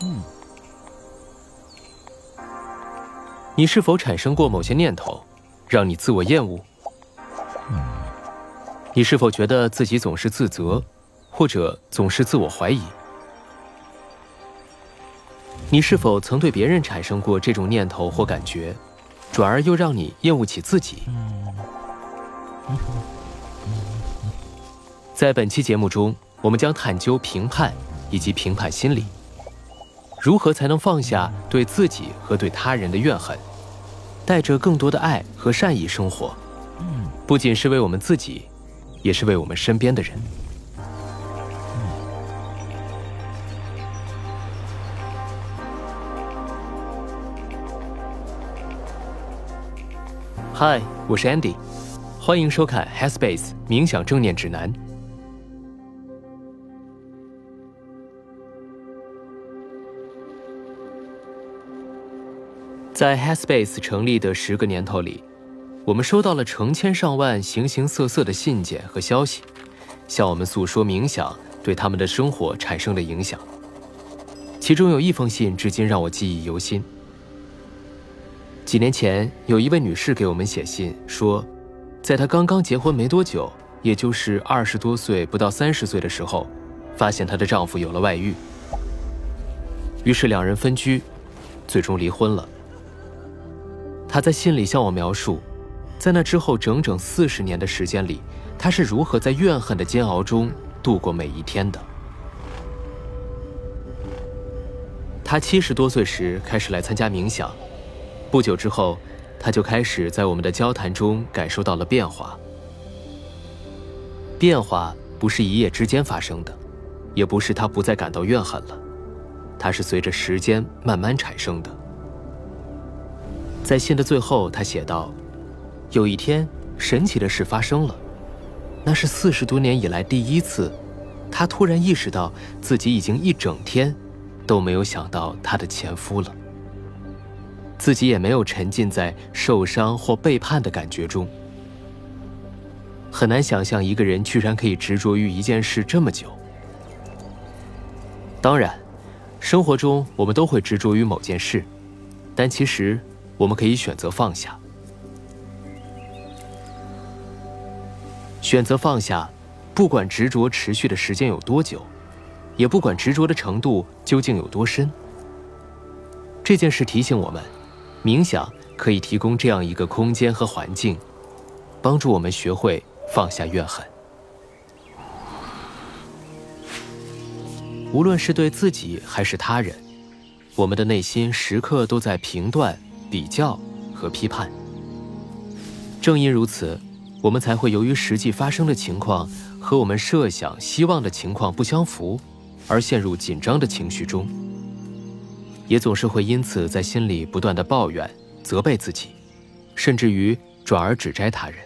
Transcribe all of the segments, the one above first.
嗯，你是否产生过某些念头，让你自我厌恶？嗯，你是否觉得自己总是自责，或者总是自我怀疑？你是否曾对别人产生过这种念头或感觉，转而又让你厌恶起自己？在本期节目中，我们将探究评判以及评判心理，如何才能放下对自己和对他人的怨恨，带着更多的爱和善意生活。不仅是为我们自己，也是为我们身边的人。嗨，我是 Andy，欢迎收看 Headspace 冥想正念指南。在 Headspace 成立的十个年头里，我们收到了成千上万形形色色的信件和消息，向我们诉说冥想对他们的生活产生的影响。其中有一封信至今让我记忆犹新。几年前，有一位女士给我们写信说，在她刚刚结婚没多久，也就是二十多岁不到三十岁的时候，发现她的丈夫有了外遇，于是两人分居，最终离婚了。他在信里向我描述，在那之后整整四十年的时间里，他是如何在怨恨的煎熬中度过每一天的。他七十多岁时开始来参加冥想。不久之后，他就开始在我们的交谈中感受到了变化。变化不是一夜之间发生的，也不是他不再感到怨恨了，它是随着时间慢慢产生的。在信的最后，他写道：“有一天，神奇的事发生了，那是四十多年以来第一次，他突然意识到自己已经一整天都没有想到他的前夫了。”自己也没有沉浸在受伤或背叛的感觉中，很难想象一个人居然可以执着于一件事这么久。当然，生活中我们都会执着于某件事，但其实我们可以选择放下。选择放下，不管执着持续的时间有多久，也不管执着的程度究竟有多深。这件事提醒我们。冥想可以提供这样一个空间和环境，帮助我们学会放下怨恨。无论是对自己还是他人，我们的内心时刻都在评断、比较和批判。正因如此，我们才会由于实际发生的情况和我们设想、希望的情况不相符，而陷入紧张的情绪中。也总是会因此在心里不断的抱怨、责备自己，甚至于转而指摘他人。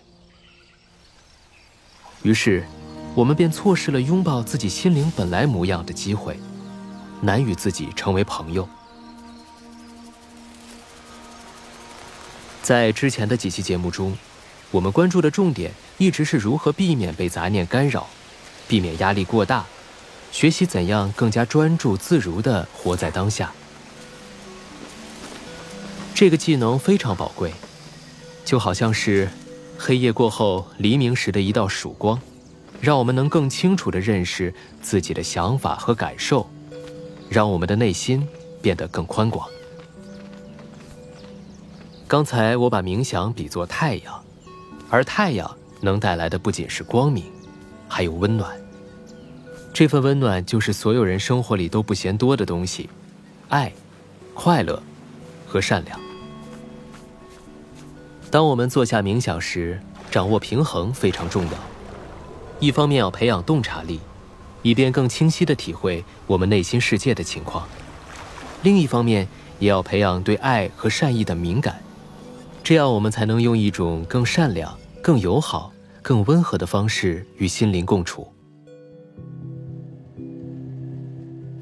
于是，我们便错失了拥抱自己心灵本来模样的机会，难与自己成为朋友。在之前的几期节目中，我们关注的重点一直是如何避免被杂念干扰，避免压力过大，学习怎样更加专注自如地活在当下。这个技能非常宝贵，就好像是黑夜过后黎明时的一道曙光，让我们能更清楚地认识自己的想法和感受，让我们的内心变得更宽广。刚才我把冥想比作太阳，而太阳能带来的不仅是光明，还有温暖。这份温暖就是所有人生活里都不嫌多的东西：爱、快乐和善良。当我们坐下冥想时，掌握平衡非常重要。一方面要培养洞察力，以便更清晰地体会我们内心世界的情况；另一方面也要培养对爱和善意的敏感，这样我们才能用一种更善良、更友好、更温和的方式与心灵共处。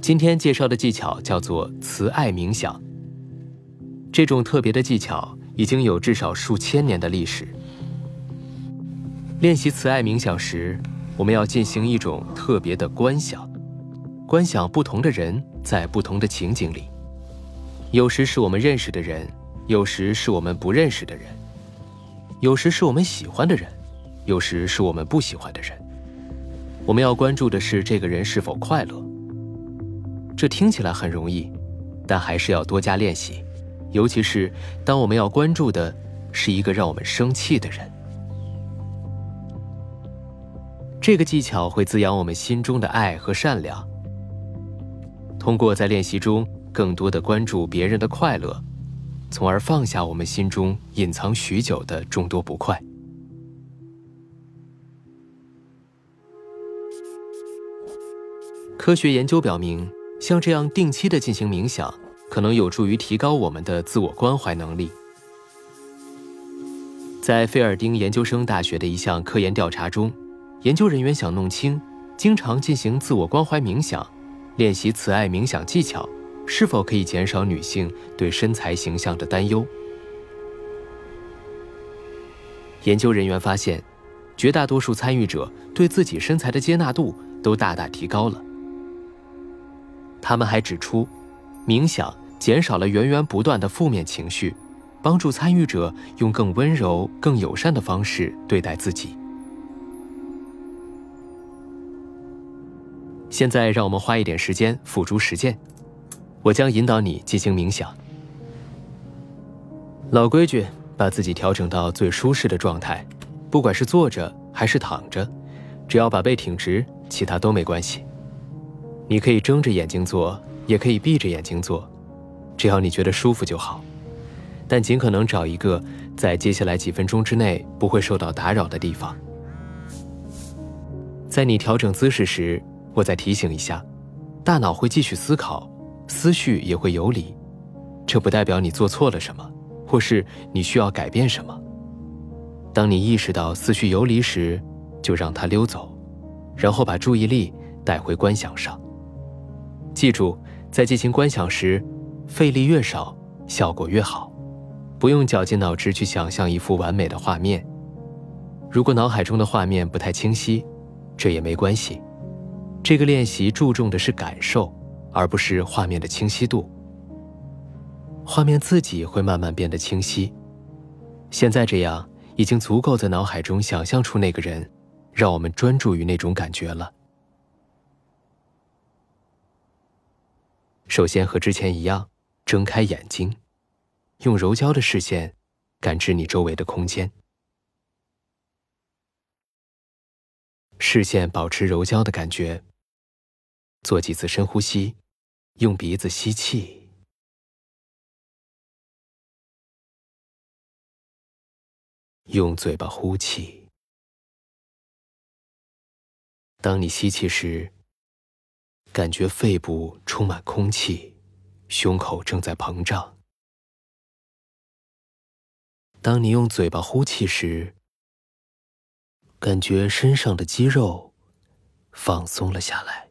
今天介绍的技巧叫做慈爱冥想。这种特别的技巧。已经有至少数千年的历史。练习慈爱冥想时，我们要进行一种特别的观想。观想不同的人在不同的情景里，有时是我们认识的人，有时是我们不认识的人，有时是我们喜欢的人，有时是我们不喜欢的人。我们要关注的是这个人是否快乐。这听起来很容易，但还是要多加练习，尤其是当我们要关注的是一个让我们生气的人。这个技巧会滋养我们心中的爱和善良。通过在练习中更多的关注别人的快乐，从而放下我们心中隐藏许久的众多不快。科学研究表明，像这样定期的进行冥想，可能有助于提高我们的自我关怀能力。在费尔丁研究生大学的一项科研调查中。研究人员想弄清，经常进行自我关怀冥想，练习慈爱冥想技巧，是否可以减少女性对身材形象的担忧。研究人员发现，绝大多数参与者对自己身材的接纳度都大大提高了。他们还指出，冥想减少了源源不断的负面情绪，帮助参与者用更温柔、更友善的方式对待自己。现在，让我们花一点时间付诸实践。我将引导你进行冥想。老规矩，把自己调整到最舒适的状态，不管是坐着还是躺着，只要把背挺直，其他都没关系。你可以睁着眼睛做，也可以闭着眼睛做，只要你觉得舒服就好。但尽可能找一个在接下来几分钟之内不会受到打扰的地方。在你调整姿势时。我再提醒一下，大脑会继续思考，思绪也会游离，这不代表你做错了什么，或是你需要改变什么。当你意识到思绪游离时，就让它溜走，然后把注意力带回观想上。记住，在进行观想时，费力越少，效果越好。不用绞尽脑汁去想象一幅完美的画面。如果脑海中的画面不太清晰，这也没关系。这个练习注重的是感受，而不是画面的清晰度。画面自己会慢慢变得清晰。现在这样已经足够在脑海中想象出那个人，让我们专注于那种感觉了。首先和之前一样，睁开眼睛，用柔焦的视线感知你周围的空间。视线保持柔焦的感觉。做几次深呼吸，用鼻子吸气，用嘴巴呼气。当你吸气时，感觉肺部充满空气，胸口正在膨胀；当你用嘴巴呼气时，感觉身上的肌肉放松了下来。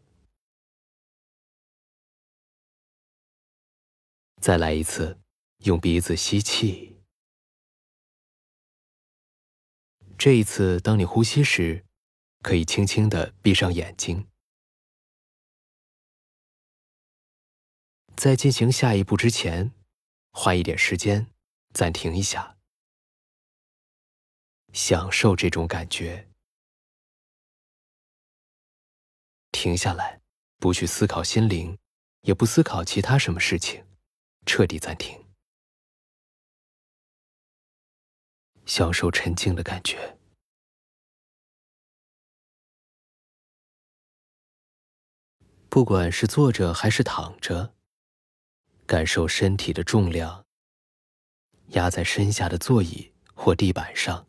再来一次，用鼻子吸气。这一次，当你呼吸时，可以轻轻的闭上眼睛。在进行下一步之前，花一点时间暂停一下，享受这种感觉。停下来，不去思考心灵，也不思考其他什么事情。彻底暂停，享受沉静的感觉。不管是坐着还是躺着，感受身体的重量压在身下的座椅或地板上，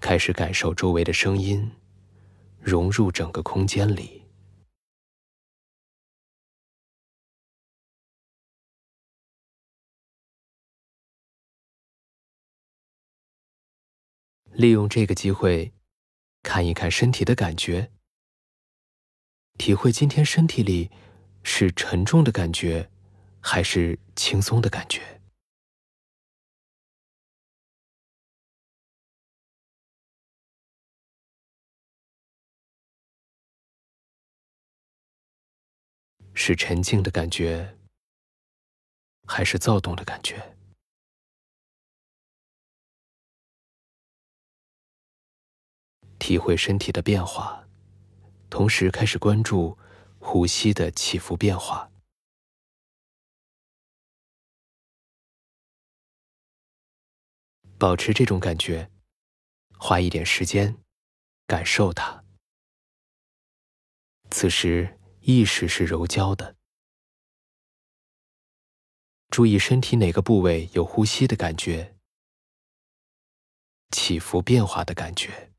开始感受周围的声音融入整个空间里。利用这个机会看一看身体的感觉。体会今天身体里是沉重的感觉还是轻松的感觉？是沉静的感觉还是躁动的感觉？体会身体的变化，同时开始关注呼吸的起伏变化。保持这种感觉，花一点时间感受它。此时。意识是柔焦的，注意身体哪个部位有呼吸的感觉、起伏变化的感觉，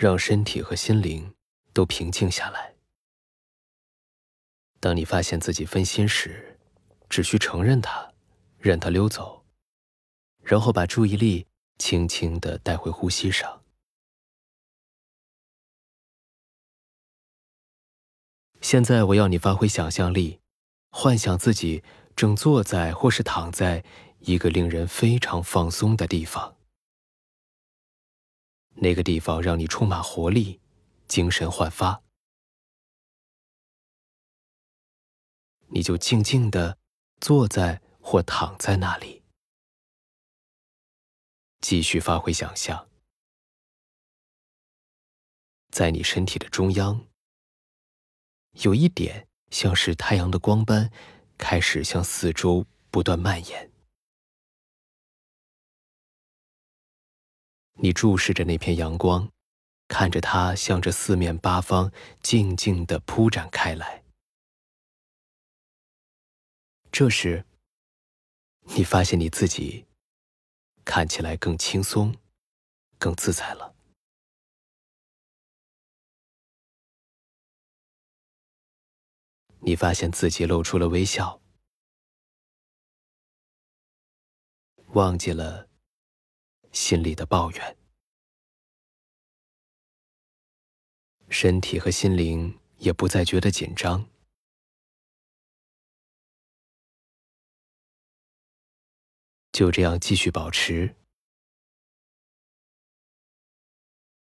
让身体和心灵都平静下来。当你发现自己分心时，只需承认它，任它溜走，然后把注意力轻轻的带回呼吸上。现在我要你发挥想象力，幻想自己正坐在或是躺在一个令人非常放松的地方。那个地方让你充满活力，精神焕发，你就静静的坐在或躺在那里，继续发挥想象，在你身体的中央，有一点像是太阳的光斑，开始向四周不断蔓延。你注视着那片阳光，看着它向着四面八方静静地铺展开来。这时，你发现你自己看起来更轻松、更自在了。你发现自己露出了微笑，忘记了。心里的抱怨，身体和心灵也不再觉得紧张，就这样继续保持，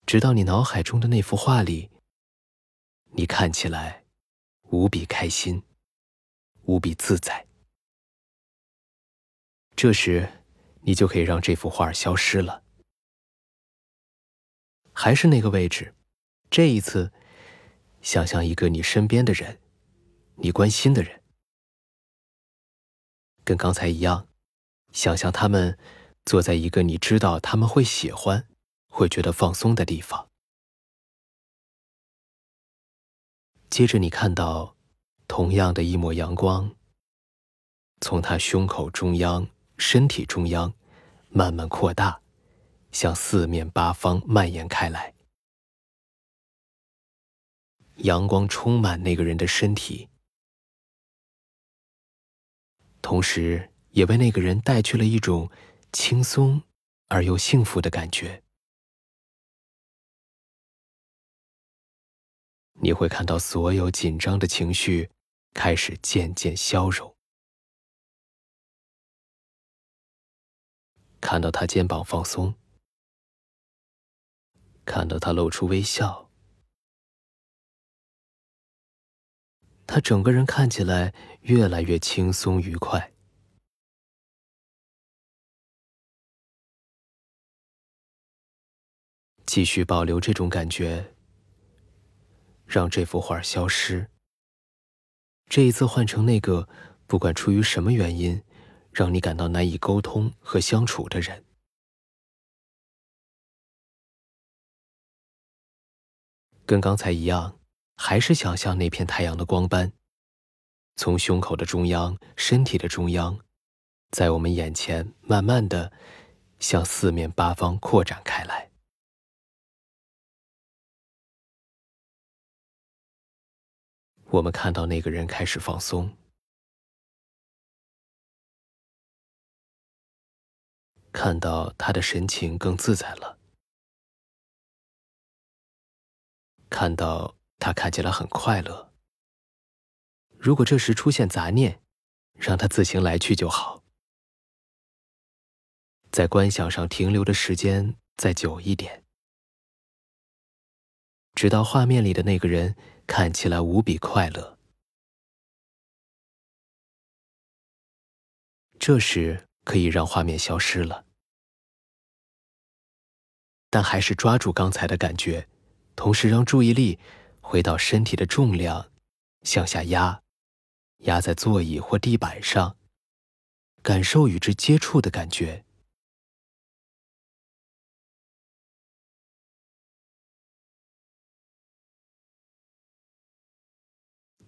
直到你脑海中的那幅画里，你看起来无比开心，无比自在。这时。你就可以让这幅画消失了。还是那个位置，这一次，想象一个你身边的人，你关心的人，跟刚才一样，想象他们坐在一个你知道他们会喜欢、会觉得放松的地方。接着，你看到同样的一抹阳光，从他胸口中央。身体中央慢慢扩大，向四面八方蔓延开来。阳光充满那个人的身体，同时也为那个人带去了一种轻松而又幸福的感觉。你会看到所有紧张的情绪开始渐渐消融。看到他肩膀放松，看到他露出微笑，他整个人看起来越来越轻松愉快。继续保留这种感觉，让这幅画消失。这一次换成那个，不管出于什么原因。让你感到难以沟通和相处的人，跟刚才一样，还是想象那片太阳的光斑，从胸口的中央、身体的中央，在我们眼前慢慢的向四面八方扩展开来。我们看到那个人开始放松。看到他的神情更自在了，看到他看起来很快乐。如果这时出现杂念，让他自行来去就好。在观想上停留的时间再久一点，直到画面里的那个人看起来无比快乐。这时可以让画面消失了，但还是抓住刚才的感觉，同时让注意力回到身体的重量，向下压，压在座椅或地板上，感受与之接触的感觉。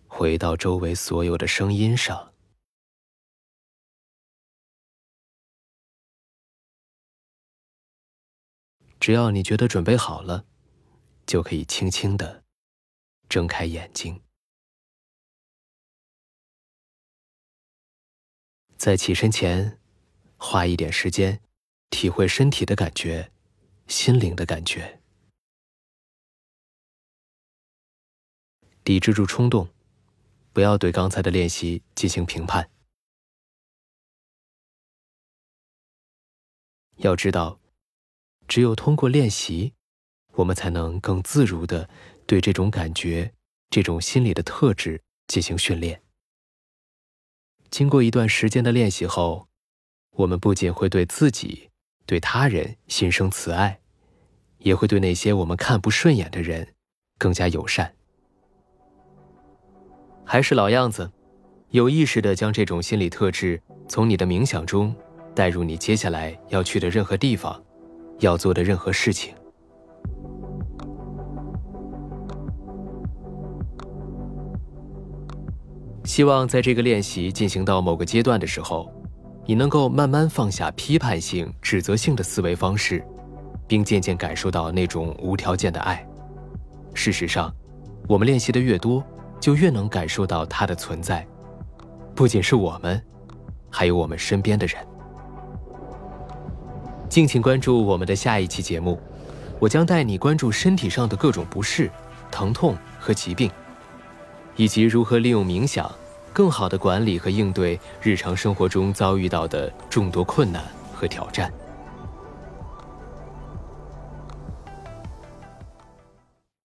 回到周围所有的声音上。只要你觉得准备好了，就可以轻轻的睁开眼睛。在起身前，花一点时间，体会身体的感觉、心灵的感觉，抵制住冲动，不要对刚才的练习进行评判。要知道。只有通过练习，我们才能更自如的对这种感觉、这种心理的特质进行训练。经过一段时间的练习后，我们不仅会对自己、对他人心生慈爱，也会对那些我们看不顺眼的人更加友善。还是老样子，有意识的将这种心理特质从你的冥想中带入你接下来要去的任何地方。要做的任何事情，希望在这个练习进行到某个阶段的时候，你能够慢慢放下批判性、指责性的思维方式，并渐渐感受到那种无条件的爱。事实上，我们练习的越多，就越能感受到它的存在，不仅是我们，还有我们身边的人。敬请关注我们的下一期节目，我将带你关注身体上的各种不适、疼痛和疾病，以及如何利用冥想，更好的管理和应对日常生活中遭遇到的众多困难和挑战。